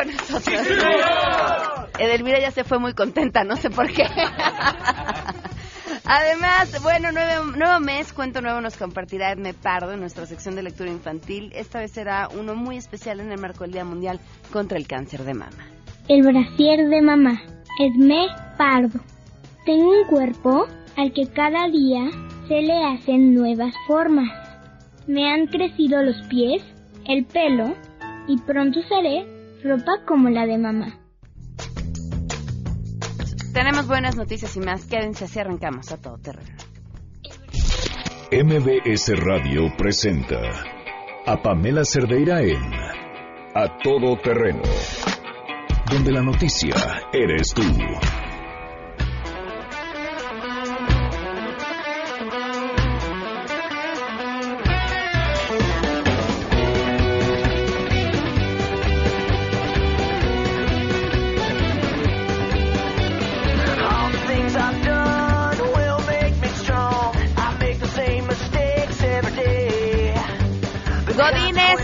con ya se fue muy contenta, no sé por qué. Además, bueno, nuevo, nuevo mes, cuento nuevo nos compartirá Edme Pardo en nuestra sección de lectura infantil. Esta vez será uno muy especial en el marco del Día Mundial contra el Cáncer de Mama. El brasier de mamá, Edme Pardo. Tengo un cuerpo al que cada día se le hacen nuevas formas. Me han crecido los pies, el pelo y pronto seré ropa como la de mamá. Tenemos buenas noticias y más. Quédense así arrancamos a todo terreno. MBS Radio presenta a Pamela Cerdeira en A Todo Terreno, donde la noticia eres tú.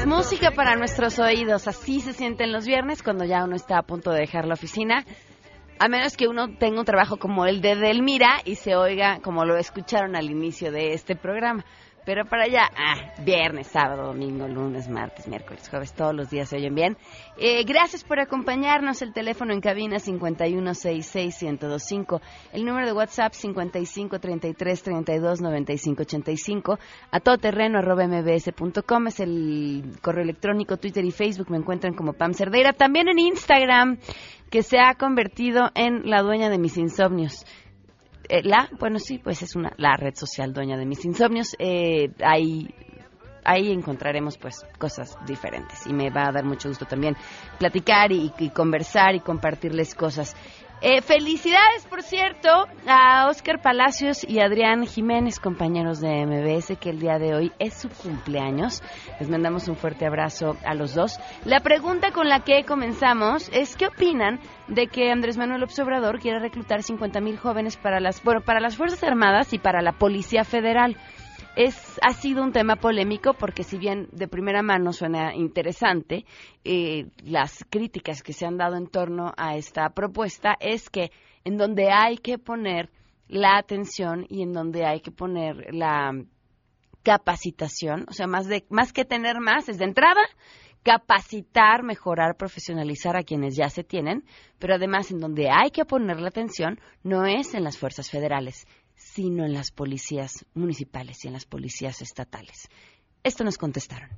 Música para nuestros oídos. Así se sienten los viernes cuando ya uno está a punto de dejar la oficina. A menos que uno tenga un trabajo como el de Delmira y se oiga como lo escucharon al inicio de este programa. Pero para allá, ah, viernes, sábado, domingo, lunes, martes, miércoles, jueves, todos los días se oyen bien. Eh, gracias por acompañarnos. El teléfono en cabina 5166125. El número de WhatsApp 5533329585. A todoterreno arroba mbs.com es el correo electrónico, Twitter y Facebook. Me encuentran como Pam Cerdeira. También en Instagram, que se ha convertido en la dueña de mis insomnios. Eh, la, bueno, sí, pues es una la red social dueña de mis insomnios. Eh, ahí ahí encontraremos pues cosas diferentes y me va a dar mucho gusto también platicar y, conversar y compartirles cosas. Eh, felicidades, por cierto, a Oscar Palacios y Adrián Jiménez, compañeros de MBS, que el día de hoy es su cumpleaños. Les mandamos un fuerte abrazo a los dos. La pregunta con la que comenzamos es ¿qué opinan de que Andrés Manuel Obrador quiera reclutar 50 mil jóvenes para las, bueno, para las Fuerzas Armadas y para la Policía Federal? Es, ha sido un tema polémico porque si bien de primera mano suena interesante, eh, las críticas que se han dado en torno a esta propuesta es que en donde hay que poner la atención y en donde hay que poner la capacitación, o sea, más, de, más que tener más, es de entrada capacitar, mejorar, profesionalizar a quienes ya se tienen, pero además en donde hay que poner la atención no es en las fuerzas federales, sino en las policías municipales y en las policías estatales. Esto nos contestaron.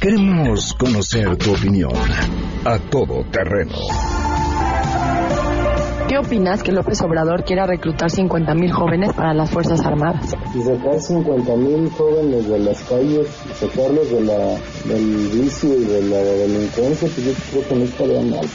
Queremos conocer tu opinión a todo terreno ¿Qué opinas que López Obrador quiera reclutar 50.000 jóvenes para las Fuerzas Armadas? Y sacar 50.000 jóvenes de las calles, sacarlos de la, del vicio y de la delincuencia, pues yo creo que no estaría mal.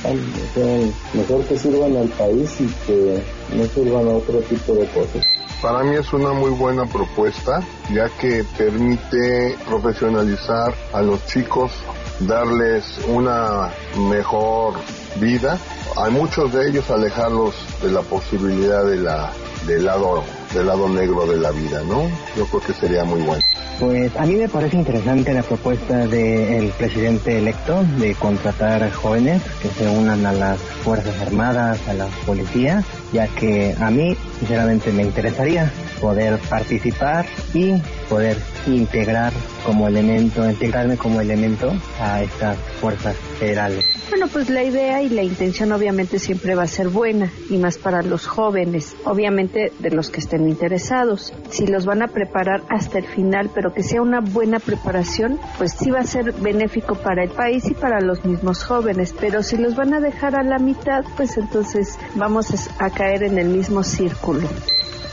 mejor que sirvan al país y que no sirvan a otro tipo de cosas. Para mí es una muy buena propuesta, ya que permite profesionalizar a los chicos, darles una mejor vida hay muchos de ellos alejarlos de la posibilidad de la, del lado del lado negro de la vida, ¿no? Yo creo que sería muy bueno. Pues a mí me parece interesante la propuesta del presidente electo de contratar jóvenes que se unan a las Fuerzas Armadas, a la policía, ya que a mí sinceramente me interesaría poder participar y poder integrar como elemento, integrarme como elemento a estas fuerzas federales. Bueno, pues la idea y la intención obviamente siempre va a ser buena y más para los jóvenes, obviamente de los que estén interesados. Si los van a preparar hasta el final, pero que sea una buena preparación, pues sí va a ser benéfico para el país y para los mismos jóvenes. Pero si los van a dejar a la mitad, pues entonces vamos a caer en el mismo círculo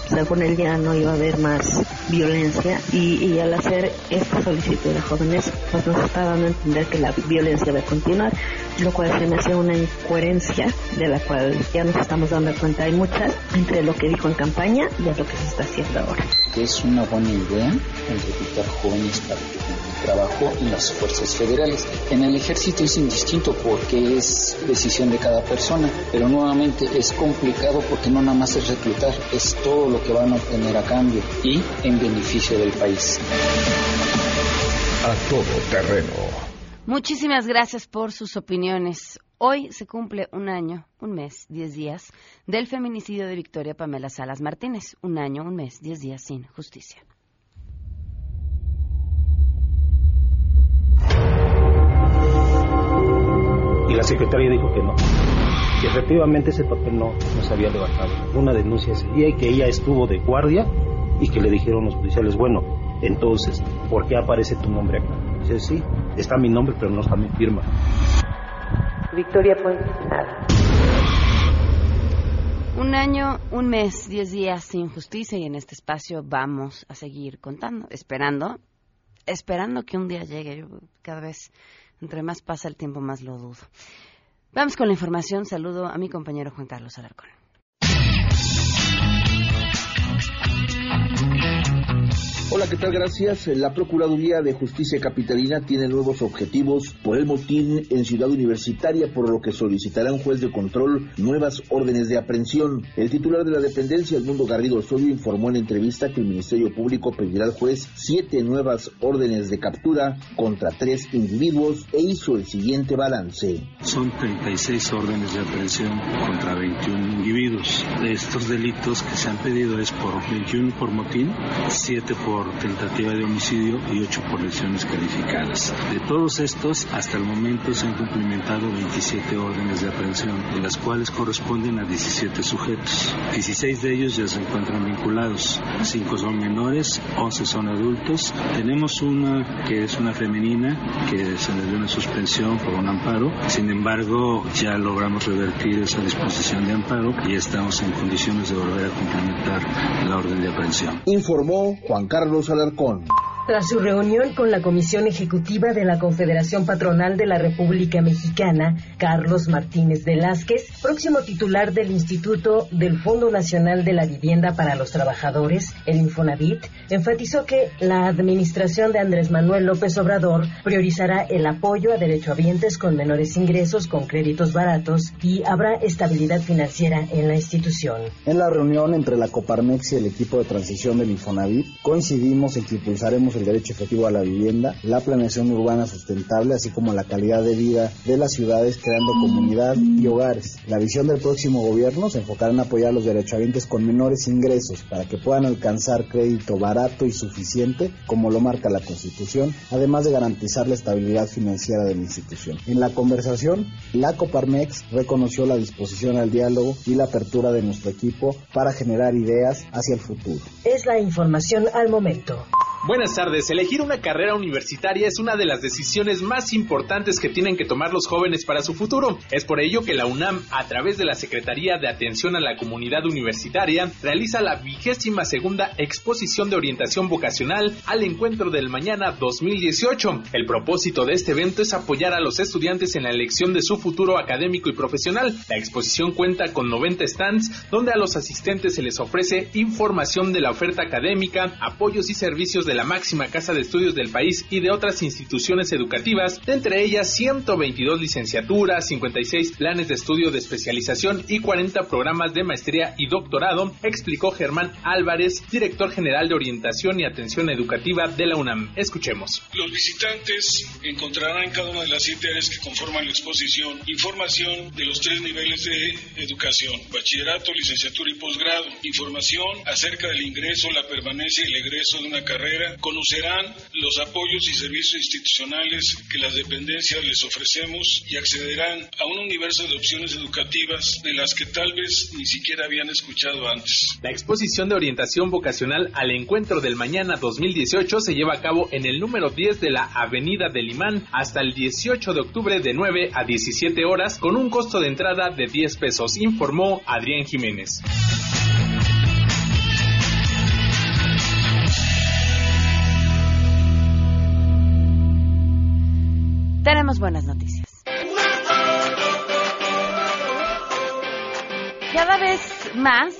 según él ya no iba a haber más violencia y, al hacer esta solicitud de jóvenes pues nos está dando a entender que la violencia va a continuar, lo cual se me hace una incoherencia de la cual ya nos estamos dando cuenta hay muchas entre lo que dijo en campaña y lo que se está haciendo ahora. Es una buena idea el jóvenes para trabajo en las fuerzas federales. En el ejército es indistinto porque es decisión de cada persona, pero nuevamente es complicado porque no nada más es reclutar, es todo lo que van a obtener a cambio y en beneficio del país. A todo terreno Muchísimas gracias por sus opiniones. Hoy se cumple un año, un mes, diez días del feminicidio de Victoria Pamela Salas Martínez. Un año, un mes, diez días sin justicia. La secretaria dijo que no, que efectivamente ese papel no, no se había levantado. Una denuncia ese día y que ella estuvo de guardia y que le dijeron los policiales, bueno, entonces, ¿por qué aparece tu nombre acá? Dice, sí, está mi nombre, pero no está mi firma. Victoria Puente, nada. Un año, un mes, diez días sin justicia y en este espacio vamos a seguir contando, esperando, esperando que un día llegue. Yo cada vez, entre más pasa el tiempo, más lo dudo. Vamos con la información. Saludo a mi compañero Juan Carlos Alarcón. Hola, ¿qué tal? Gracias. La Procuraduría de Justicia Capitalina tiene nuevos objetivos por el motín en Ciudad Universitaria, por lo que solicitará un juez de control nuevas órdenes de aprehensión. El titular de la dependencia, Edmundo Garrido Osorio, informó en entrevista que el Ministerio Público pedirá al juez siete nuevas órdenes de captura contra tres individuos e hizo el siguiente balance. Son 36 órdenes de aprehensión contra 21 individuos. Estos delitos que se han pedido es por 21 por motín, 7 por tentativa de homicidio y 8 por lesiones calificadas. De todos estos, hasta el momento se han cumplimentado 27 órdenes de aprehensión, de las cuales corresponden a 17 sujetos. 16 de ellos ya se encuentran vinculados, 5 son menores, 11 son adultos. Tenemos una que es una femenina que se le dio una suspensión por un amparo. Sin embargo, ya logramos revertir esa disposición de amparo y estamos en condiciones de volver a cumplimentar la orden de aprehensión. Informó Juan Carlos Alarcón. Tras su reunión con la Comisión Ejecutiva de la Confederación Patronal de la República Mexicana, Carlos Martínez Velázquez, próximo titular del Instituto del Fondo Nacional de la Vivienda para los Trabajadores, el Infonavit, enfatizó que la administración de Andrés Manuel López Obrador priorizará el apoyo a derechohabientes con menores ingresos con créditos baratos y habrá estabilidad financiera en la institución. En la reunión entre la Coparmex y el equipo de transición del Infonavit, coincidimos en que impulsaremos el derecho efectivo a la vivienda, la planeación urbana sustentable, así como la calidad de vida de las ciudades creando comunidad y hogares. La visión del próximo gobierno se enfocará en apoyar a los derechohabientes con menores ingresos para que puedan alcanzar crédito barato y suficiente, como lo marca la Constitución, además de garantizar la estabilidad financiera de la institución. En la conversación, la Coparmex reconoció la disposición al diálogo y la apertura de nuestro equipo para generar ideas hacia el futuro. Es la información al momento. メント。Buenas tardes. Elegir una carrera universitaria es una de las decisiones más importantes que tienen que tomar los jóvenes para su futuro. Es por ello que la UNAM, a través de la Secretaría de Atención a la Comunidad Universitaria, realiza la vigésima segunda exposición de orientación vocacional al encuentro del mañana 2018. El propósito de este evento es apoyar a los estudiantes en la elección de su futuro académico y profesional. La exposición cuenta con 90 stands donde a los asistentes se les ofrece información de la oferta académica, apoyos y servicios de la máxima casa de estudios del país y de otras instituciones educativas, entre ellas 122 licenciaturas, 56 planes de estudio de especialización y 40 programas de maestría y doctorado, explicó Germán Álvarez, director general de orientación y atención educativa de la UNAM. Escuchemos. Los visitantes encontrarán en cada una de las siete áreas que conforman la exposición información de los tres niveles de educación, bachillerato, licenciatura y posgrado, información acerca del ingreso, la permanencia y el egreso de una carrera, conocerán los apoyos y servicios institucionales que las dependencias les ofrecemos y accederán a un universo de opciones educativas de las que tal vez ni siquiera habían escuchado antes. La exposición de orientación vocacional al encuentro del mañana 2018 se lleva a cabo en el número 10 de la Avenida del Imán hasta el 18 de octubre de 9 a 17 horas con un costo de entrada de 10 pesos, informó Adrián Jiménez. Tenemos buenas noticias. Cada vez más,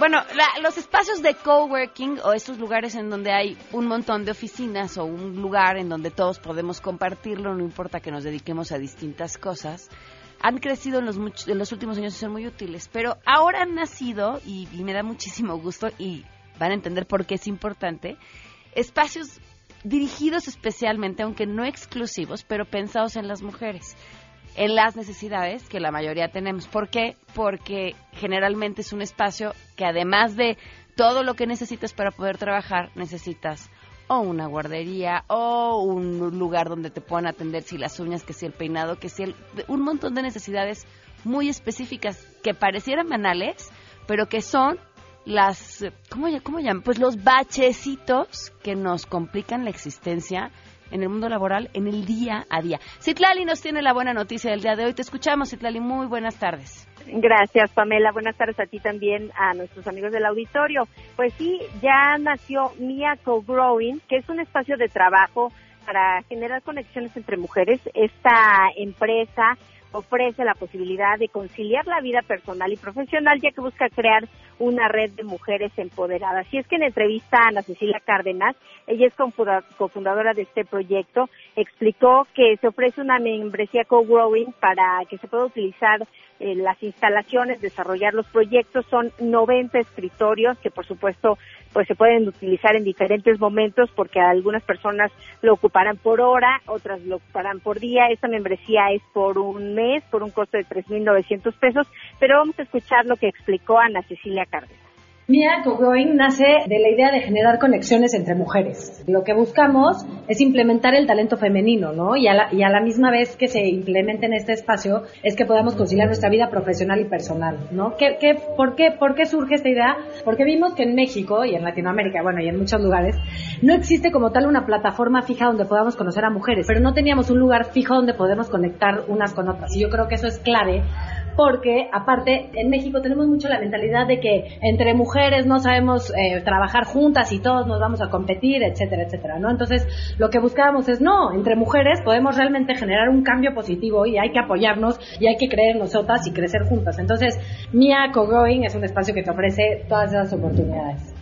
bueno, la- los espacios de coworking o estos lugares en donde hay un montón de oficinas o un lugar en donde todos podemos compartirlo, no importa que nos dediquemos a distintas cosas, han crecido en los, en los últimos años y son muy útiles. Pero ahora han nacido, y me da muchísimo gusto, y van a entender por qué es importante, espacios dirigidos especialmente, aunque no exclusivos, pero pensados en las mujeres en las necesidades que la mayoría tenemos. ¿Por qué? Porque generalmente es un espacio que además de todo lo que necesitas para poder trabajar, necesitas o una guardería o un lugar donde te puedan atender si las uñas, que si el peinado, que si el, un montón de necesidades muy específicas que parecieran banales, pero que son las, ¿cómo, cómo llaman? Pues los bachecitos que nos complican la existencia en el mundo laboral en el día a día. Citlali nos tiene la buena noticia del día de hoy. Te escuchamos, Citlali. Muy buenas tardes. Gracias, Pamela. Buenas tardes a ti también, a nuestros amigos del auditorio. Pues sí, ya nació Mia Co-Growing, que es un espacio de trabajo para generar conexiones entre mujeres. Esta empresa ofrece la posibilidad de conciliar la vida personal y profesional, ya que busca crear una red de mujeres empoderadas. Y es que en entrevista a Ana Cecilia Cárdenas, ella es cofundadora de este proyecto, explicó que se ofrece una membresía co-growing para que se pueda utilizar eh, las instalaciones, desarrollar los proyectos. Son 90 escritorios que, por supuesto, pues se pueden utilizar en diferentes momentos porque algunas personas lo ocuparán por hora, otras lo ocuparán por día. Esta membresía es por un mes, por un costo de 3.900 pesos, pero vamos a escuchar lo que explicó Ana Cecilia Cárdenas. Mia Cogoing nace de la idea de generar conexiones entre mujeres. Lo que buscamos es implementar el talento femenino, ¿no? Y a la, y a la misma vez que se implemente en este espacio es que podamos conciliar nuestra vida profesional y personal, ¿no? ¿Qué, qué, por, qué, ¿Por qué surge esta idea? Porque vimos que en México y en Latinoamérica, bueno, y en muchos lugares, no existe como tal una plataforma fija donde podamos conocer a mujeres, pero no teníamos un lugar fijo donde podemos conectar unas con otras. Y yo creo que eso es clave porque aparte en México tenemos mucho la mentalidad de que entre mujeres no sabemos eh, trabajar juntas y todos nos vamos a competir, etcétera, etcétera, ¿no? Entonces lo que buscábamos es no, entre mujeres podemos realmente generar un cambio positivo y hay que apoyarnos y hay que creer nosotras y crecer juntas. Entonces Mia Cogoing es un espacio que te ofrece todas esas oportunidades.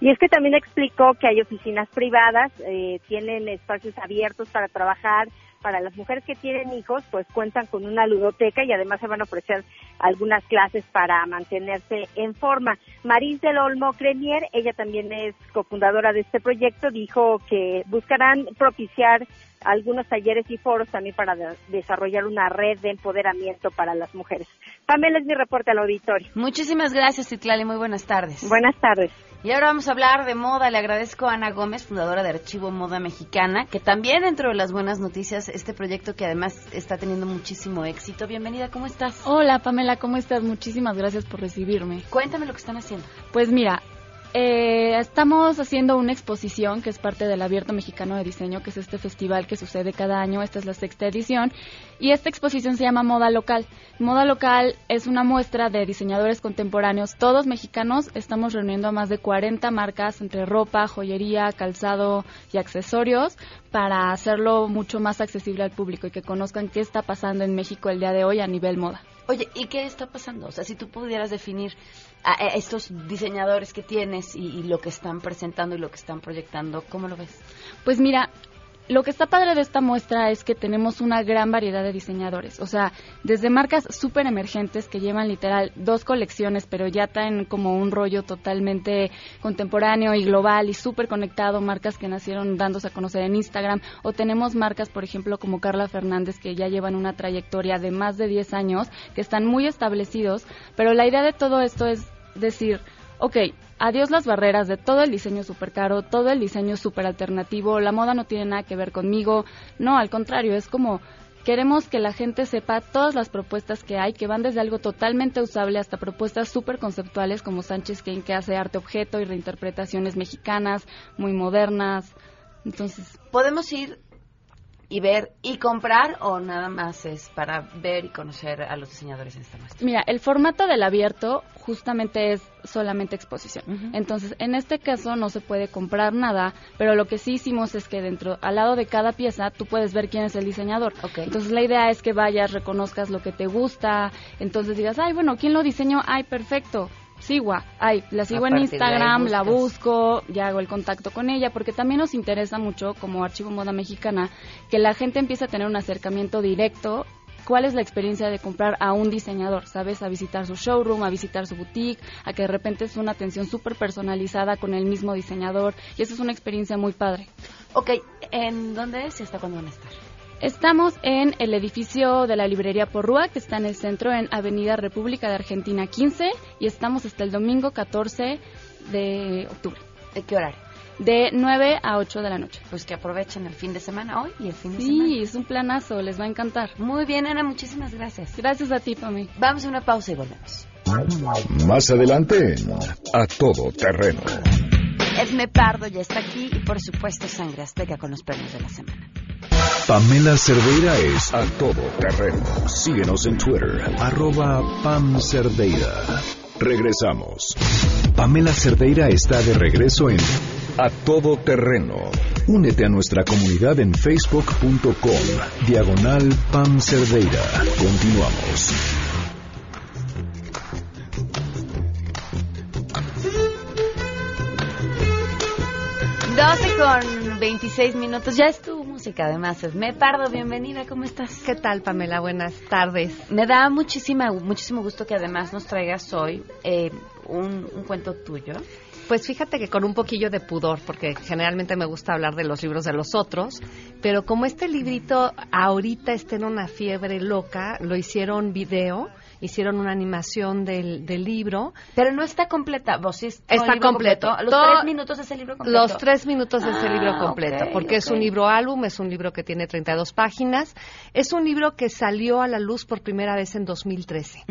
Y es que también explicó que hay oficinas privadas, eh, tienen espacios abiertos para trabajar, para las mujeres que tienen hijos, pues cuentan con una ludoteca y además se van a ofrecer algunas clases para mantenerse en forma. Maris del Olmo Crenier, ella también es cofundadora de este proyecto, dijo que buscarán propiciar algunos talleres y foros también para desarrollar una red de empoderamiento para las mujeres. Pamela es mi reporte al auditorio. Muchísimas gracias, Citlali. Muy buenas tardes. Buenas tardes. Y ahora vamos a hablar de moda. Le agradezco a Ana Gómez, fundadora de Archivo Moda Mexicana, que también dentro de las buenas noticias, este proyecto que además está teniendo muchísimo éxito. Bienvenida, ¿cómo estás? Hola, Pamela, ¿cómo estás? Muchísimas gracias por recibirme. Cuéntame lo que están haciendo. Pues mira, eh, estamos haciendo una exposición que es parte del Abierto Mexicano de Diseño, que es este festival que sucede cada año. Esta es la sexta edición. Y esta exposición se llama Moda Local. Moda Local es una muestra de diseñadores contemporáneos, todos mexicanos. Estamos reuniendo a más de 40 marcas entre ropa, joyería, calzado y accesorios para hacerlo mucho más accesible al público y que conozcan qué está pasando en México el día de hoy a nivel moda. Oye, ¿y qué está pasando? O sea, si tú pudieras definir a estos diseñadores que tienes y, lo que están presentando y lo que están proyectando, ¿cómo lo ves? Pues mira, lo que está padre de esta muestra es que tenemos una gran variedad de diseñadores, o sea, desde marcas súper emergentes que llevan literal dos colecciones, pero ya traen como un rollo totalmente contemporáneo y global y súper conectado, marcas que nacieron dándose a conocer en Instagram, o tenemos marcas, por ejemplo, como Carla Fernández, que ya llevan una trayectoria de más de 10 años, que están muy establecidos, pero la idea de todo esto es decir, ok, adiós las barreras de todo el diseño súper caro, todo el diseño súper alternativo, la moda no tiene nada que ver conmigo, no, al contrario, es como queremos que la gente sepa todas las propuestas que hay, que van desde algo totalmente usable hasta propuestas súper conceptuales como Sánchez Kane, que hace arte objeto y reinterpretaciones mexicanas, muy modernas. Entonces, podemos ir y ver y comprar o nada más es para ver y conocer a los diseñadores en esta muestra? Mira, el formato del abierto justamente es solamente exposición. Entonces, en este caso no se puede comprar nada, pero lo que sí hicimos es que dentro, al lado de cada pieza, tú puedes ver quién es el diseñador. Entonces, la idea es que vayas, reconozcas lo que te gusta, entonces digas, ay, bueno, ¿quién lo diseñó? Ay, perfecto Sigua, ay, la sigo en Instagram, la busco, ya hago el contacto con ella, porque también nos interesa mucho como Archivo Moda Mexicana que la gente empiece a tener un acercamiento directo cuál es la experiencia de comprar a un diseñador, ¿sabes? A visitar su showroom, a visitar su boutique, a que de repente es una atención súper personalizada con el mismo diseñador y esa es una experiencia muy padre. Ok, ¿en dónde es y hasta cuándo van a estar? Estamos en el edificio de la librería Porrúa, que está en el centro, en Avenida República de Argentina 15, y estamos hasta el domingo 14 de octubre. ¿De qué horario? De 9 a 8 de la noche. Pues que aprovechen el fin de semana hoy y el fin de sí, semana. Sí, es un planazo, les va a encantar. Muy bien, Ana, muchísimas gracias. Gracias a ti, Pami. Vamos a una pausa y volvemos. Más adelante A Todo Terreno. Edme Pardo ya está aquí y por supuesto Sangre Azteca con los premios de la semana. Pamela Cerdeira es a todo terreno. Síguenos en Twitter, arroba Pam Cerdeira. Regresamos. Pamela Cerdeira está de regreso en A Todo Terreno. Únete a nuestra comunidad en facebook.com, diagonal Pam Cerdeira. Continuamos. 12 con 26 minutos. Ya es tu música, además. Es Me Pardo, bienvenida. ¿Cómo estás? ¿Qué tal, Pamela? Buenas tardes. Me da muchísima, muchísimo gusto que además nos traigas hoy eh, un, un cuento tuyo. Pues fíjate que con un poquillo de pudor, porque generalmente me gusta hablar de los libros de los otros, pero como este librito ahorita está en una fiebre loca, lo hicieron video hicieron una animación del, del libro. Pero no está completa, vos sí está completo. Los tres minutos de ese libro completo. Los tres minutos de ese Ah, libro completo, porque es un libro álbum, es un libro que tiene 32 páginas. Es un libro que salió a la luz por primera vez en 2013.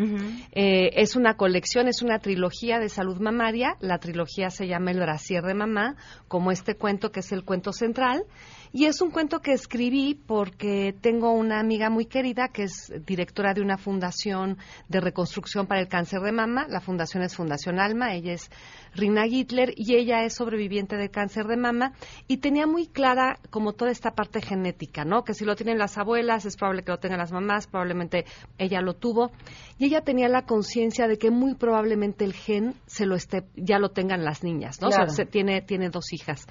Eh, es una colección, es una trilogía de salud mamaria. La trilogía se llama El brasier de mamá, como este cuento que es el cuento central. Y es un cuento que escribí porque tengo una amiga muy querida que es directora de una fundación de reconstrucción para el cáncer de mama. La fundación es Fundación Alma, ella es Rina Hitler y ella es sobreviviente de cáncer de mama y tenía muy clara como toda esta parte genética, ¿no? Que si lo tienen las abuelas es probable que lo tengan las mamás, probablemente ella lo tuvo y ella tenía la conciencia de que muy probablemente el gen se lo esté ya lo tengan las niñas, ¿no? O sea, Claro. se- tiene tiene dos hijas.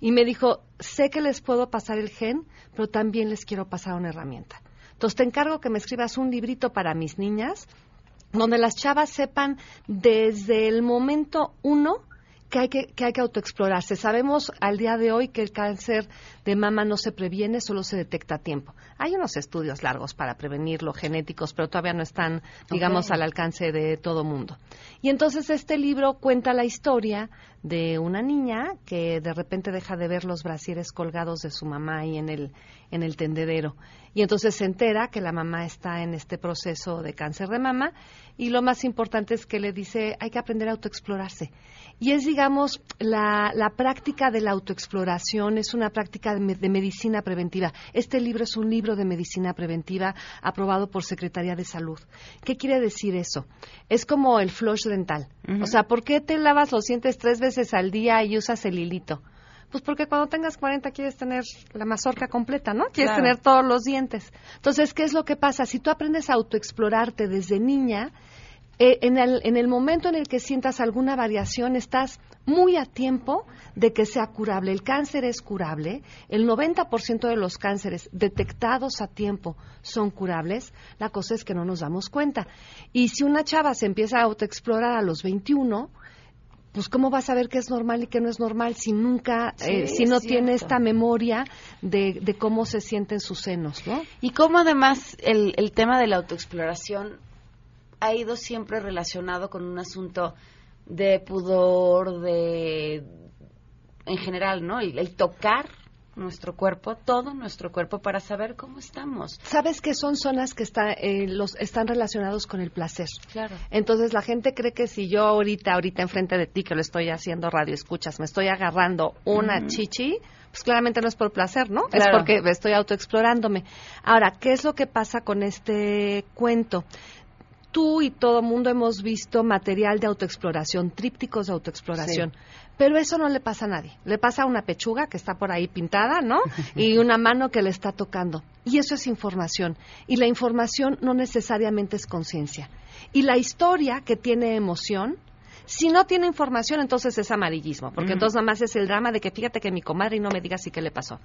Y me dijo, sé que les puedo pasar el gen, pero también les quiero pasar una herramienta. Entonces te encargo que me escribas un librito para mis niñas, donde las chavas sepan desde el momento uno que hay que, que hay que autoexplorarse. Sabemos al día de hoy que el cáncer de mama no se previene, solo se detecta a tiempo. Hay unos estudios largos para prevenirlo, genéticos, pero todavía no están, digamos, al alcance de todo mundo. Y entonces este libro cuenta la historia de una niña que de repente deja de ver los brasieres colgados de su mamá ahí en el, en el tendedero. Y entonces se entera que la mamá está en este proceso de cáncer de mama y lo más importante es que le dice hay que aprender a autoexplorarse. Y es, digamos, la, la práctica de la autoexploración es una práctica de, me- de medicina preventiva. Este libro es un libro de medicina preventiva aprobado por Secretaría de Salud. ¿Qué quiere decir eso? Es como el flush dental. O sea, ¿por qué te lavas los dientes tres veces al día y usas el hilito? Pues porque cuando tengas 40 quieres tener la mazorca completa, ¿no? Quieres Claro. tener todos los dientes. Entonces, ¿qué es lo que pasa? Si tú aprendes a autoexplorarte desde niña, eh, en, el, en el momento en el que sientas alguna variación, estás muy a tiempo de que sea curable. El cáncer es curable. El 90% de los cánceres detectados a tiempo son curables. La cosa es que no nos damos cuenta. Y si una chava se empieza a autoexplorar a los 21, pues cómo vas a saber qué es normal y qué no es normal si nunca, Sí, eh, si no tiene esta memoria de, de cómo se sienten sus senos, ¿no? Y cómo además el, el tema de la autoexploración ha ido siempre relacionado con un asunto de pudor, de en general, ¿no? El, el tocar nuestro cuerpo, todo nuestro cuerpo para saber cómo estamos. Sabes que son zonas que está, eh, los, están relacionados con el placer. Claro. Entonces la gente cree que si yo ahorita, ahorita enfrente de ti, que lo estoy haciendo radio, escuchas, me estoy agarrando una chichi, pues claramente no es por placer, ¿no? Es porque estoy autoexplorándome. Ahora, ¿qué es lo que pasa con este cuento? Tú y todo mundo hemos visto material de autoexploración, trípticos de autoexploración. Pero eso no le pasa a nadie. Le pasa a una pechuga que está por ahí pintada, ¿no? Y una mano que le está tocando. Y eso es información. Y la información no necesariamente es conciencia. Y la historia que tiene emoción, si no tiene información, entonces es amarillismo. Porque entonces nada más es el drama de que fíjate que mi comadre y no me digas si qué le pasó.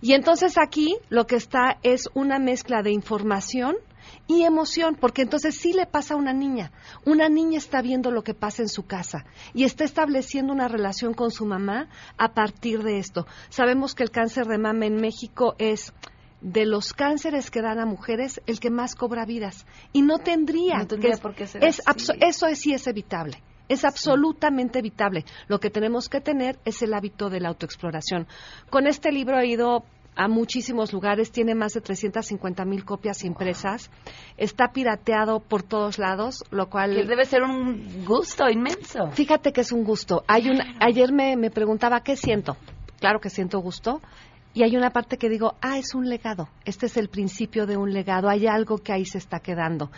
Y entonces aquí lo que está es una mezcla de información y emoción, porque entonces sí le pasa a una niña. Una niña está viendo lo que pasa en su casa y está estableciendo una relación con su mamá a partir de esto. Sabemos que el cáncer de mama en México es de los cánceres que dan a mujeres el que más cobra vidas y no tendría, No tendría que- por qué ser es así. eso es, sí es evitable es absolutamente evitable lo que tenemos que tener es el hábito de la autoexploración con este libro he ido a muchísimos lugares, tiene más de 350 mil copias impresas, está pirateado por todos lados, lo cual... Que debe ser un gusto inmenso. Fíjate que es un gusto. Hay un, ayer me, me preguntaba, ¿qué siento? Claro que siento gusto. Y hay una parte que digo, ah, es un legado. Este es el principio de un legado. Hay algo que ahí se está quedando.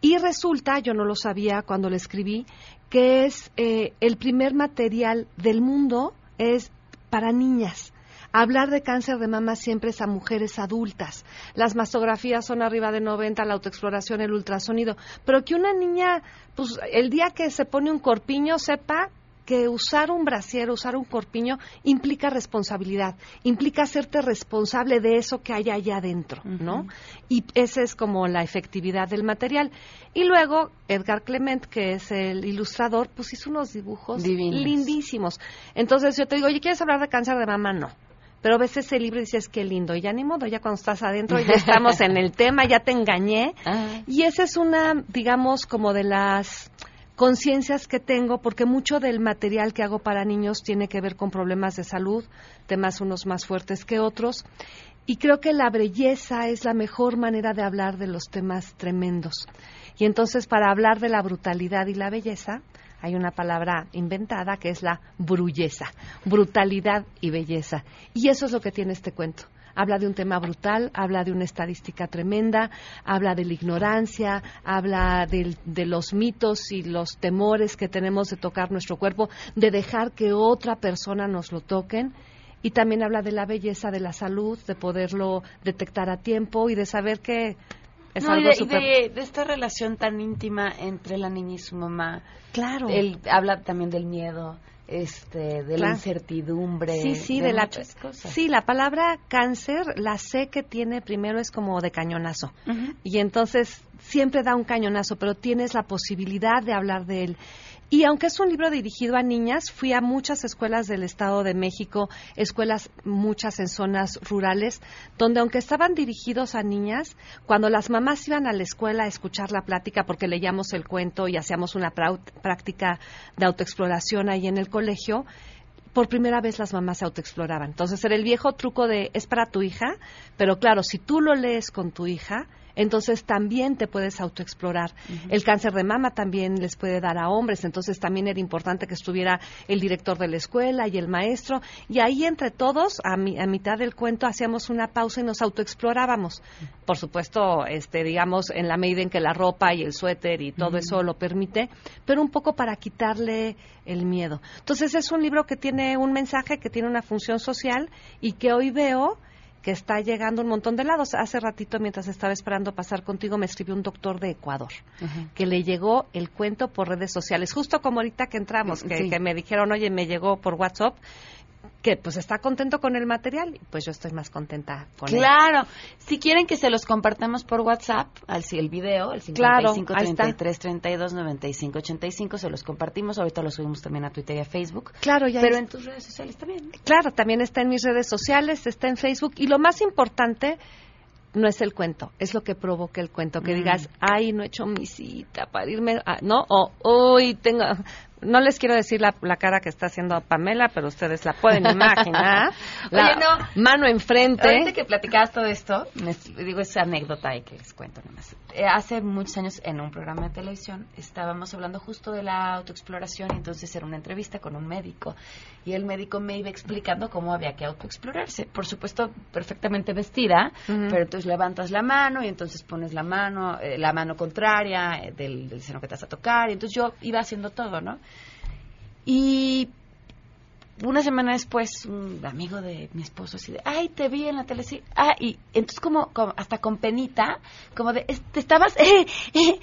Y resulta, yo no lo sabía cuando lo escribí, que es eh, el primer material del mundo es para niñas. Hablar de cáncer de mama siempre es a mujeres adultas. Las mastografías son arriba de 90, la autoexploración, el ultrasonido. Pero que una niña, pues el día que se pone un corpiño, sepa que usar un brasier, usar un corpiño, implica responsabilidad, implica hacerte responsable de eso que hay allá adentro, ¿no? Y esa es como la efectividad del material. Y luego, Edgar Clement, que es el ilustrador, pues hizo unos dibujos Divinos. lindísimos. Entonces yo te digo, oye, ¿quieres hablar de cáncer de mama? No. Pero ves ese libro y dices, qué lindo. Y ya ni modo, ya cuando estás adentro, ya estamos en el tema, ya te engañé. Y esa es una, digamos, como de las conciencias que tengo, porque mucho del material que hago para niños tiene que ver con problemas de salud, temas unos más fuertes que otros. Y creo que la belleza es la mejor manera de hablar de los temas tremendos. Y entonces, para hablar de la brutalidad y la belleza, hay una palabra inventada que es la brulleza, brutalidad y belleza. Y eso es lo que tiene este cuento. Habla de un tema brutal, habla de una estadística tremenda, habla de la ignorancia, habla del- de, los mitos y los temores que tenemos de tocar nuestro cuerpo, de dejar que otra persona nos lo toquen. Y también habla de la belleza de la salud, de poderlo detectar a tiempo y de saber que es No, y algo de, de- de esta relación tan íntima entre la niña y su mamá. Claro. Él habla también del miedo, este, de la incertidumbre. Sí, sí, de, la muchas cosas. Sí, la palabra cáncer, la C que tiene primero es como de cañonazo. Y entonces siempre da un cañonazo, pero tienes la posibilidad de hablar de él. Y aunque es un libro dirigido a niñas, fui a muchas escuelas del Estado de México, escuelas muchas en zonas rurales, donde aunque estaban dirigidos a niñas, cuando las mamás iban a la escuela a escuchar la plática, porque leíamos el cuento y hacíamos una práctica de autoexploración ahí en el colegio, por primera vez las mamás se autoexploraban. Entonces era el viejo truco de es para tu hija, pero claro, si tú lo lees con tu hija, entonces también te puedes autoexplorar. El cáncer de mama también les puede dar a hombres, entonces también era importante que estuviera el director de la escuela y el maestro, y ahí entre todos, a, mi- a mitad del cuento, hacíamos una pausa y nos autoexplorábamos. Por supuesto, este, digamos, en la medida en que la ropa y el suéter y todo eso lo permite, pero un poco para quitarle el miedo. Entonces es un libro que tiene un mensaje, que tiene una función social y que hoy veo que está llegando un montón de lados. Hace ratito, mientras estaba esperando pasar contigo, me escribió un doctor de Ecuador que le llegó el cuento por redes sociales, justo como ahorita que entramos, que, Sí. que me dijeron, oye, me llegó por WhatsApp, que pues está contento con el material, y pues yo estoy más contenta con él. Claro, si quieren que se los compartamos por WhatsApp, al el video, el Claro, 55 ahí está. 33 32 95 85, se los compartimos, ahorita los subimos también a Twitter y a Facebook. Claro, ya Pero es- en tus redes sociales también. Claro, también está en mis redes sociales, está en Facebook y lo más importante no es el cuento, es lo que provoca el cuento, que Mm. digas, ay, no he hecho mi cita para irme, a- ¿no? O, uy, tengo, no les quiero decir la, la cara que está haciendo Pamela, pero ustedes la pueden imaginar. La Oye, no. Mano enfrente. Ahorita que platicabas todo esto, les digo esa anécdota y que les cuento nomás. Eh, hace muchos años en un programa de televisión estábamos hablando justo de la autoexploración y entonces era una entrevista con un médico y el médico me iba explicando cómo había que autoexplorarse. Por supuesto, perfectamente vestida, pero entonces levantas la mano y entonces pones la mano, eh, la mano contraria eh, del, del seno que te vas a tocar y entonces yo iba haciendo todo, ¿no? Y una semana después, un amigo de mi esposo así de, ay, te vi en la tele, sí. Ah, y entonces como, como hasta con penita, como de, "Es- te estabas, eh, eh".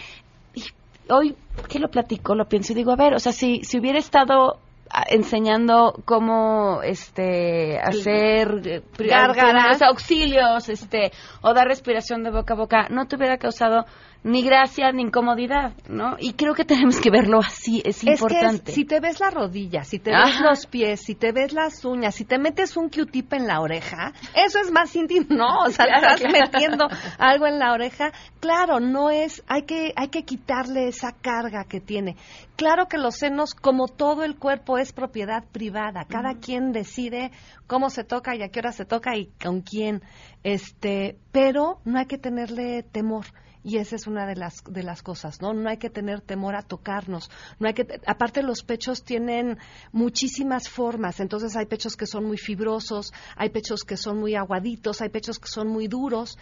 Y hoy que lo platico, lo pienso y digo, a ver, o sea, si, si hubiera estado a- enseñando cómo este hacer eh, Gárgaras. auxilios, este, o dar respiración de boca a boca, no te hubiera causado ni gracia ni incomodidad, ¿no? Y creo que tenemos que verlo así, es Es que importante. es- si te ves la rodilla, si te ves los pies, si te ves las uñas, si te metes un Q-tip en la oreja, eso es más íntimo, no, o sea, Claro, estás claro. metiendo algo en la oreja, claro, no es, hay que, hay que quitarle esa carga que tiene. Claro que los senos, como todo el cuerpo, es propiedad privada, cada quien decide cómo se toca y a qué hora se toca y con quién, este, pero no hay que tenerle temor. Y esa es una de las de las cosas, ¿no? No hay que tener temor a tocarnos. No hay que aparte los pechos tienen muchísimas formas, entonces hay pechos que son muy fibrosos, hay pechos que son muy aguaditos, hay pechos que son muy duros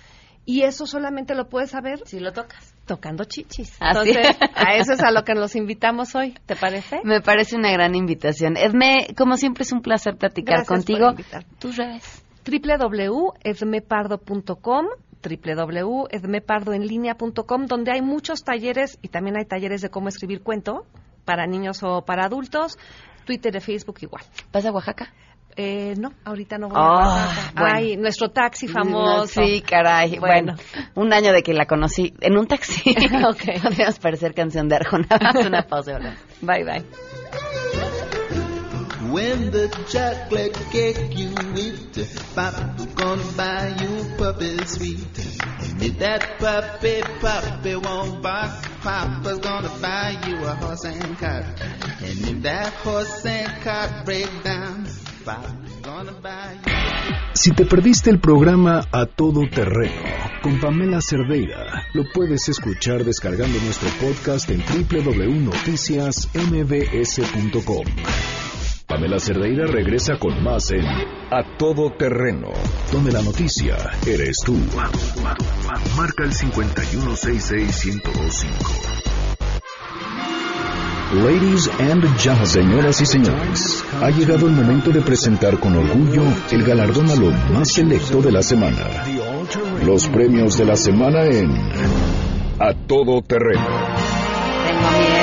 y eso solamente lo puedes saber si lo tocas tocando chichis. Así. Entonces, a eso es a lo que nos invitamos hoy, ¿te parece? Me parece una gran invitación. Edme, como siempre es un placer platicar Gracias contigo. Tus redes. www.edmepardo.com www.edmepardoenlinea.com donde hay muchos talleres y también hay talleres de cómo escribir cuento para niños o para adultos. Twitter y Facebook igual. ¿Vas a Oaxaca? Eh, no, ahorita no voy Oh, a Oaxaca. bueno. Ay, nuestro taxi famoso. Sí, caray. Bueno. Bueno. un año de que la conocí en un taxi. Ok. Podríamos parecer canción de Arjona. Una pausa. Bye, bye. When the chocolate cake you eat, Papa's gonna buy you puppy sweet. And if that puppy puppy won't bark, Papa's gonna buy you a horse and cart. And if that horse and cart break down, Papa's gonna buy you. Si te perdiste el programa A Todo Terreno con Pamela Cerdeira, lo puedes escuchar descargando nuestro podcast en www.noticiasmbs.com. Pamela Cerdeira regresa con más en A Todo Terreno, donde la noticia eres tú. Marca el 5166125. Ladies and gentlemen, señoras y señores, ha llegado el momento de presentar con orgullo el galardón a lo más selecto de la semana. Los premios de la semana en A Todo Terreno. Tengo miedo,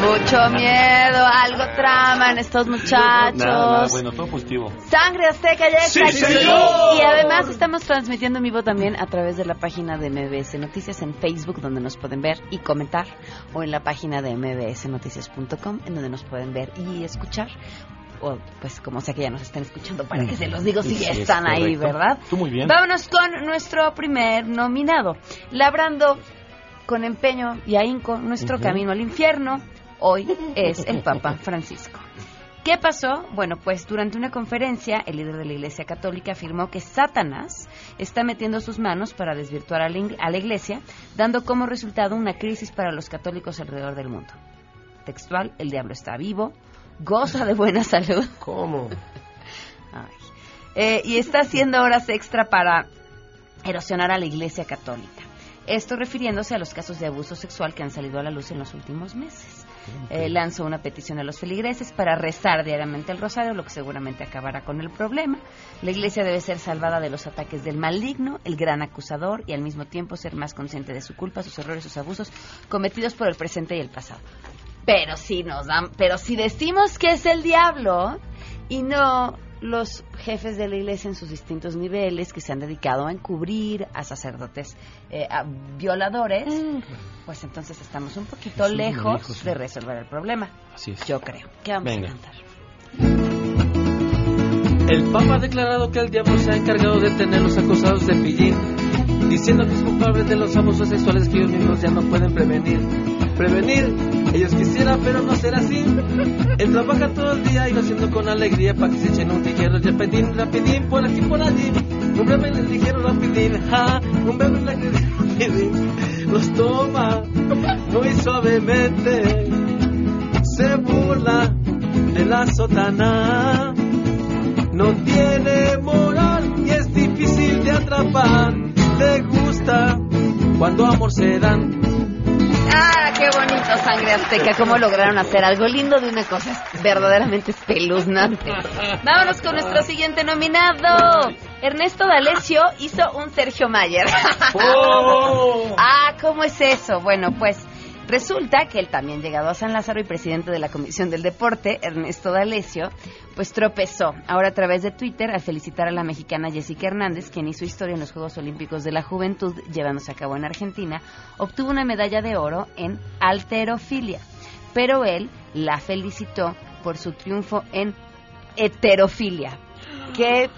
mucho miedo. Algo traman estos muchachos. Nada, nada, bueno, todo positivo. Sangre Azteca ya está Sí, aquí. señor. Y además estamos transmitiendo en vivo también a través de la página de MBS Noticias en Facebook, donde nos pueden ver y comentar, o en la página de mbsnoticias.com, en donde nos pueden ver y escuchar. O pues como sea que ya nos estén escuchando, para que se los digo si Sí, ya es están ahí. ¿verdad? Tú muy bien. Vámonos con nuestro primer nominado. Labrando con empeño y ahínco nuestro camino al infierno, hoy es el Papa Francisco. ¿Qué pasó? Bueno, pues durante una conferencia, el líder de la Iglesia Católica afirmó que Satanás está metiendo sus manos para desvirtuar a la, Iglesia, dando como resultado una crisis para los católicos alrededor del mundo. Textual, el diablo está vivo, goza de buena salud. ¿Cómo? Ay. Eh, y está haciendo horas extra para erosionar a la Iglesia Católica. Esto refiriéndose a los casos de abuso sexual que han salido a la luz en los últimos meses. Eh, lanzó una petición a los feligreses para rezar diariamente el rosario, lo que seguramente acabará con el problema. La Iglesia debe ser salvada de los ataques del maligno, el gran acusador, y al mismo tiempo ser más consciente de su culpa, sus errores, sus abusos cometidos por el presente y el pasado. Pero si nos dan, pero si decimos que es el diablo y no los jefes de la iglesia en sus distintos niveles que se han dedicado a encubrir a sacerdotes eh, a violadores, pues entonces estamos un poquito lejos dijo, sí. de resolver el problema. Así es. Yo creo. ¿Qué vamos Venga. a cantar? El Papa ha declarado que el diablo se ha encargado de tener los acusados de pillín, diciendo que es culpable de los abusos sexuales que ellos mismos ya no pueden prevenir. Prevenir, ellos quisieran, pero no será así. Él trabaja todo el día y lo haciendo con alegría para que se echen un ligero rapidín, rapidín, por aquí, por allí. Un breve ligero rapidín, ja, un breve el rapidín. Los toma muy suavemente, se burla de la sotana. No tiene moral y es difícil de atrapar. Le gusta cuando amor se dan. Ah, qué bonito, sangre azteca. ¿Cómo lograron hacer algo lindo de una cosa verdaderamente espeluznante? Vámonos con nuestro siguiente nominado. Ernesto D'Alessio hizo un Sergio Mayer. Oh. Ah, ¿cómo es eso? Bueno, pues Resulta que el también llegado a San Lázaro y presidente de la Comisión del Deporte, Ernesto D'Alessio, pues tropezó ahora a través de Twitter al felicitar a la mexicana Jessica Hernández, quien hizo historia en los Juegos Olímpicos de la Juventud llevándose a cabo en Argentina, obtuvo una medalla de oro en alterofilia, pero él la felicitó por su triunfo en heterofilia, que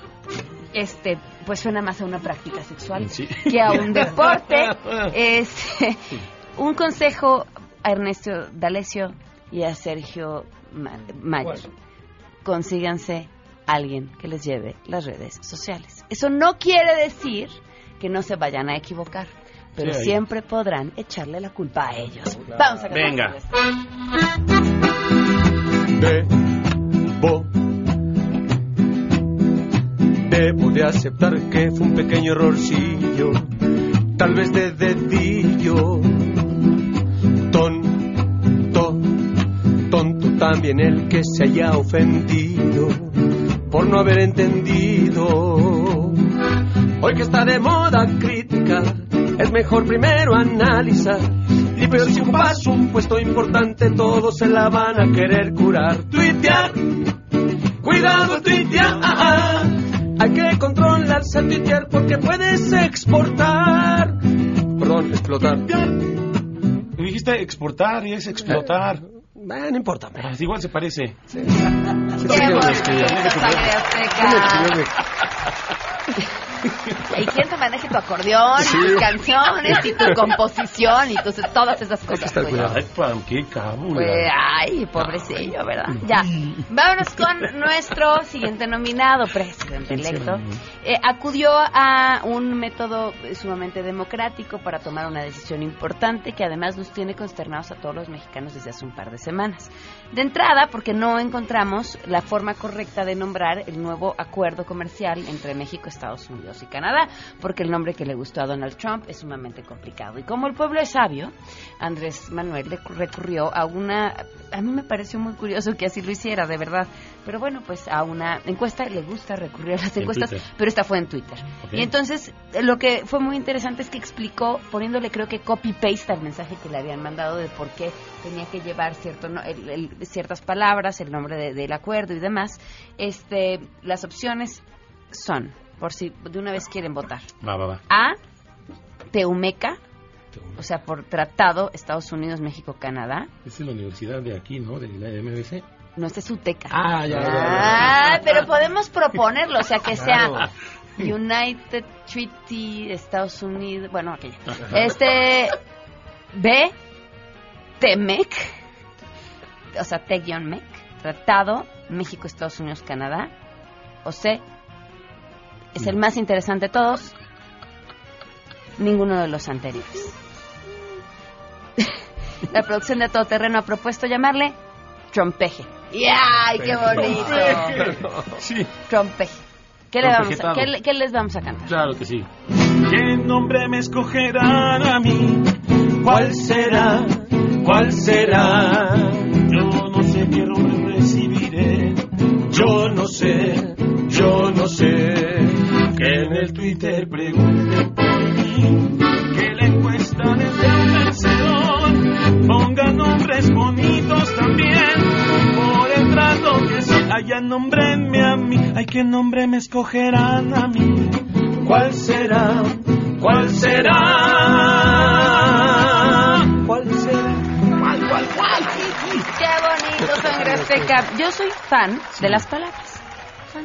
este pues suena más a una práctica sexual que a un deporte. Este, un consejo a Ernesto D'Alessio y a Sergio Ma- Mayer. Consíganse alguien que les lleve las redes sociales. Eso no quiere decir que no se vayan a equivocar, pero Sí, siempre podrán echarle la culpa a ellos. Vamos a cantar. Venga. Debo, debo de aceptar que fue un pequeño errorcillo, tal vez de dedillo. También el que se haya ofendido por no haber entendido. Hoy que está de moda crítica, es mejor primero analizar. Y peor si ocupas un puesto importante, todos se la van a querer curar. Tuitear, cuidado tuitear. Hay que controlarse al tuitear porque puedes exportar. Perdón, explotar. Dijiste exportar y es explotar. Eh, no importa. Ah, igual se parece. ¡Qué bonito, Sangre Azteca! ¿Y quién te maneje tu acordeón, y tus canciones, y tu composición, y tus, todas esas cosas? pues? Ay. Pues, ay, pobrecillo, ¿verdad? Ya. Vámonos con nuestro siguiente nominado, presidente electo. Eh, acudió a un método sumamente democrático para tomar una decisión importante que además nos tiene consternados a todos los mexicanos desde hace un par de semanas. De entrada, porque no encontramos la forma correcta de nombrar el nuevo acuerdo comercial entre México, Estados Unidos y Canadá, porque el nombre que le gustó a Donald Trump es sumamente complicado. Y como el pueblo es sabio, Andrés Manuel le recurrió a una, a mí me pareció muy curioso que así lo hiciera, de verdad, pero bueno, pues a una encuesta, le gusta recurrir a las En encuestas, pero esta fue en Twitter. Y entonces lo que fue muy interesante es que explicó, poniéndole creo que copy-paste al mensaje que le habían mandado de por qué tenía que llevar cierto no- el- el- ciertas palabras, el nombre de- del acuerdo y demás, este las opciones son, por si de una vez quieren votar. Va, va, va. A, Teumeca, o sea, por tratado Estados Unidos, México, Canadá. Esa es la universidad de aquí, ¿no? De la MBC. No, este es UTECA. Ah, ya, ya, ya. Ah, pero podemos proponerlo, o sea, que sea Claro. United Treaty Estados Unidos, bueno, aquella. Este B TEMEC, o sea, T-MEC, Tratado México, Estados Unidos, Canadá. O C es el más interesante de todos. Ninguno de los anteriores. La producción de Todo Terreno ha propuesto llamarle Trompeje. ¡Y ¡Ay, qué bonito! Sí. Trompeje. ¿Qué, le vamos a, Trompejetado. qué, le- qué les vamos a cantar? Claro que sí. ¿Qué nombre me escogerán a mí? ¿Cuál será? ¿Cuál será? Qué nombre recibiré. Yo no sé, yo no sé. Que en el Twitter pregunten por mí. Que la encuesta desde un vencedor ponga nombres bonitos también. Por el trato que se haya nombrenme a mí. Ay, qué nombre me escogerán a mí. ¿Cuál será? ¿Cuál será? Yo soy fan de las palabras. Fan.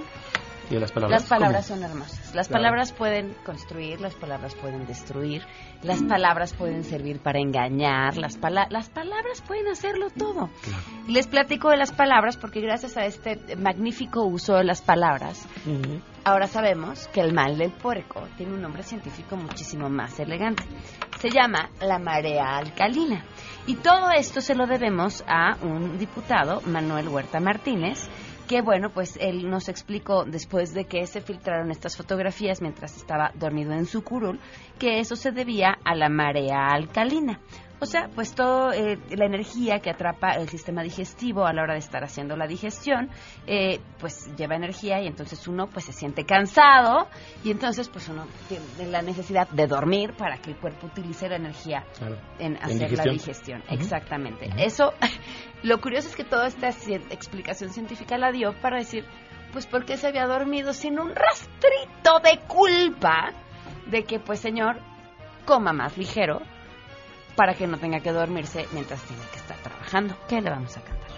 ¿Y de las palabras? Las palabras ¿Cómo? son hermosas. Las Claro. palabras pueden construir, las palabras pueden destruir, las palabras pueden servir para engañar, las, pala- las palabras pueden hacerlo todo. Y Les platico de las palabras porque gracias a este magnífico uso de las palabras, ahora sabemos que el mal del puerco tiene un nombre científico muchísimo más elegante. Se llama la marea alcalina. Y todo esto se lo debemos a un diputado, Manuel Huerta Martínez, que bueno, pues él nos explicó después de que se filtraron estas fotografías mientras estaba dormido en su curul, que eso se debía a la marea alcalina. O sea, pues toda la energía que atrapa el sistema digestivo a la hora de estar haciendo la digestión, eh, pues lleva energía y entonces uno pues se siente cansado y entonces pues uno tiene la necesidad de dormir para que el cuerpo utilice la energía en hacer la digestión. Exactamente. Eso, lo curioso es que toda esta ci- explicación científica la dio para decir, pues porque se había dormido sin un rastrito de culpa de que pues señor coma más ligero para que no tenga que dormirse mientras tiene que estar trabajando. ¿Qué le vamos a cantar?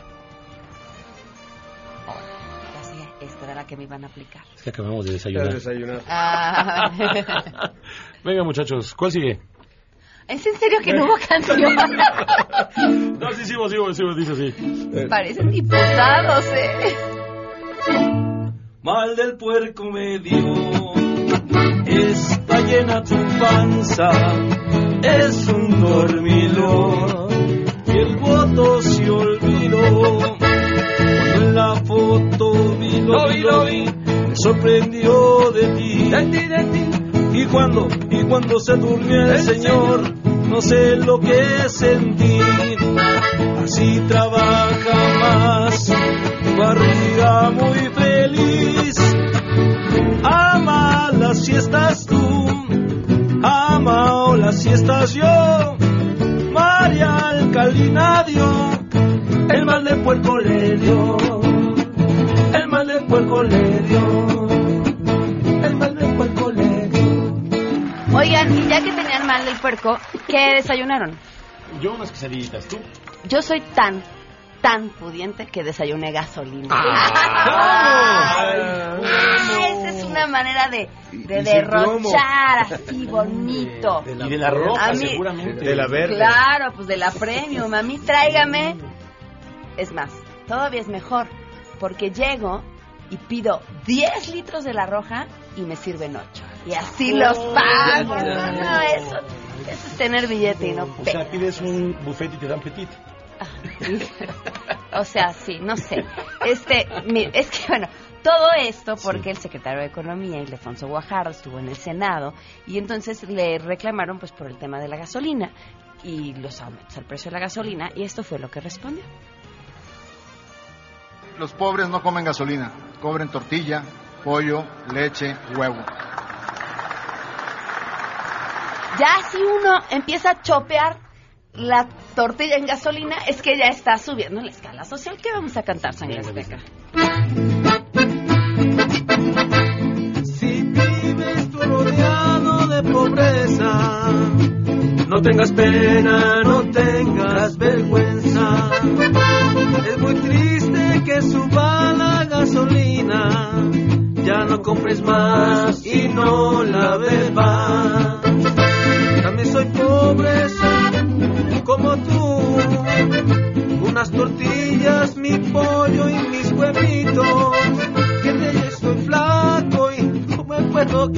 Ahora, ya sé, esta era la que me iban a aplicar. Es que acabamos de desayunar. desayunar. Ah. Venga, muchachos, ¿cuál sigue? ¿Es en serio que no hubo canción? No, sí, sí, sí, sí, dice así. Parecen diputados, ¿eh? Mal del puerco me dio, está llena tu panza, es un dormilón. Y el voto se olvidó, cuando en la foto vi lo vi, lo vi, me sorprendió de ti, de ti, de ti. Y cuando, y cuando se durmió el Señor, no sé lo que sentí. Así trabaja más, tu barriga muy siestas yo. María Alcalina dio, el mal de puerco le dio, el mal de puerco le dio, el mal de puerco le dio. Oigan, y ya que tenían mal del puerco, ¿qué desayunaron? Yo unas quesadillitas, ¿tú? Yo soy tan, tan pudiente que desayuné gasolina. Ah. Ah, esa es una manera de, de Y derrochar así bonito. Y de la roja, A mí- seguramente. De la verde. Claro, pues de la premium. A mí tráigame. Es más, todavía es mejor. Porque llego y pido 10 litros de la roja y me sirven 8. Y así los pago. ya, ya. No, no, eso, eso es tener billete y no O sea, pides un buffet y te dan petit. O sea, sí, no sé. Este, mi- es que bueno, todo esto porque el secretario de Economía, Ildefonso Guajardo, estuvo en el Senado y entonces le reclamaron pues por el tema de la gasolina y los aumentos al precio de la gasolina y esto fue lo que respondió. Los pobres no comen gasolina, cobren tortilla, pollo, leche, huevo. Ya si uno empieza a chopear la tortilla en gasolina, es que ya está subiendo la escala social. ¿Qué vamos a cantar, Sangre Azteca? Pobreza, no tengas pena, no tengas vergüenza. Es muy triste que suba la gasolina, ya no compres más y no la bebas. También soy pobre, soy como tú, unas tortillas, mi pollo y mis huevitos. Que ya estoy flaco y no me puedo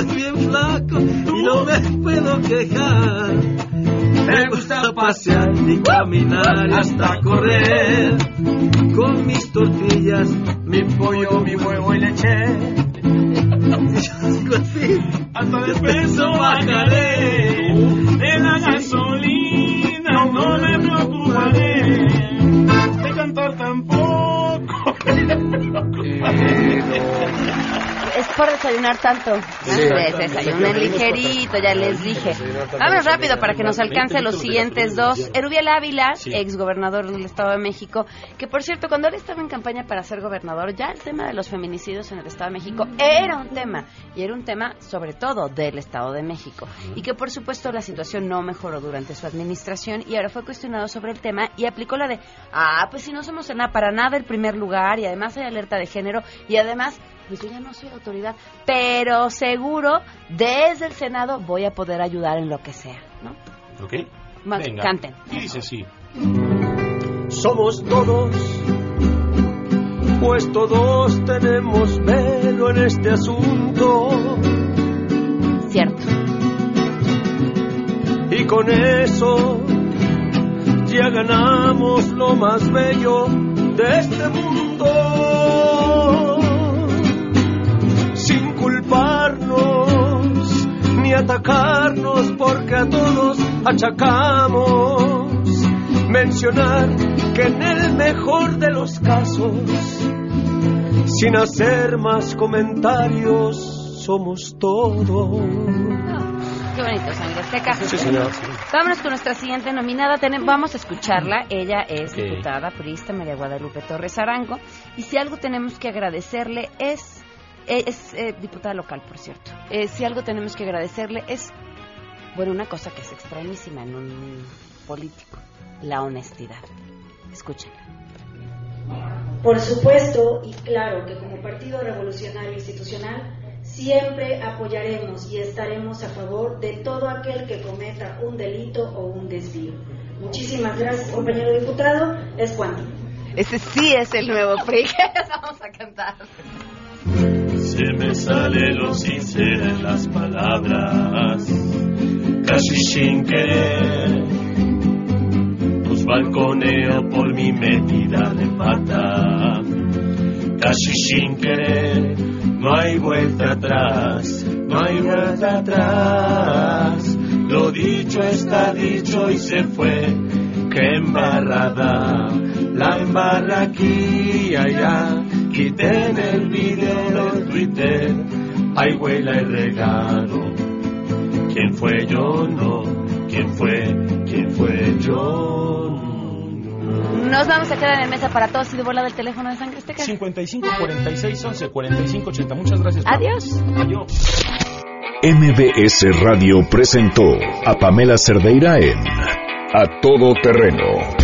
estoy bien flaco y no me puedo quejar. Me gusta pasear y caminar hasta correr con mis tortillas, mi pollo, mi huevo y leche. Y yo digo así, hasta de peso bajaré de la gasolina, no me preocuparé de cantar tampoco. Es por desayunar tanto. Sí. Desayunen ligerito, ya les dije. Vamos rápido para que nos alcance los siguientes dos. Erubiel Ávila, ex gobernador del Estado de México, que por cierto, cuando él estaba en campaña para ser gobernador, ya el tema de los feminicidios en el Estado de México era un tema. Y era un tema sobre todo del Estado de México. Y que por supuesto la situación no mejoró durante su administración y ahora fue cuestionado sobre el tema y aplicó la de, ah, pues si no somos en nada, para nada el primer lugar y además hay alerta de género y además pues yo ya no soy autoridad, pero seguro desde el Senado voy a poder ayudar en lo que sea, ¿no? ¿Ok? Ma- Venga. canten. Y dice así. Somos todos, pues todos tenemos velo en este asunto. Cierto. Y con eso ya ganamos lo más bello de este mundo. Ni atacarnos porque a todos achacamos. Mencionar que en el mejor de los casos, sin hacer más comentarios, somos todos. Qué bonito, Sangre Azteca. Sí, señor. Vámonos con nuestra siguiente nominada. Vamos a escucharla. Ella es diputada priista María Guadalupe Torres Arango. Y si algo tenemos que agradecerle es... eh, Es eh, diputada local, por cierto. Eh, si algo tenemos que agradecerle es, bueno, una cosa que es extrañísima en un político, la honestidad. Escúchenla. Por supuesto, y claro que como Partido Revolucionario Institucional, siempre apoyaremos y estaremos a favor de todo aquel que cometa un delito o un desvío. Muchísimas gracias, compañero diputado. Es cuanto. Ese sí es el nuevo PRI que vamos a cantar. Se me sale lo sincero en las palabras, casi sin querer. Los balconeo por mi metida de pata, casi sin querer. No hay vuelta atrás, no hay vuelta atrás. Lo dicho está dicho y se fue. Qué embarrada, la embarra aquí y allá. Quiten el video de Twitter, hay huela y regalo. ¿Quién fue yo? No. ¿Quién fue? ¿Quién fue yo? Nos vamos a quedar en mesa para todos y de volada el teléfono de Sangre Azteca. 55 46 11 45 80. Muchas gracias. Adiós. Adiós. MBS Radio presentó a Pamela Cerdeira en A Todo Terreno.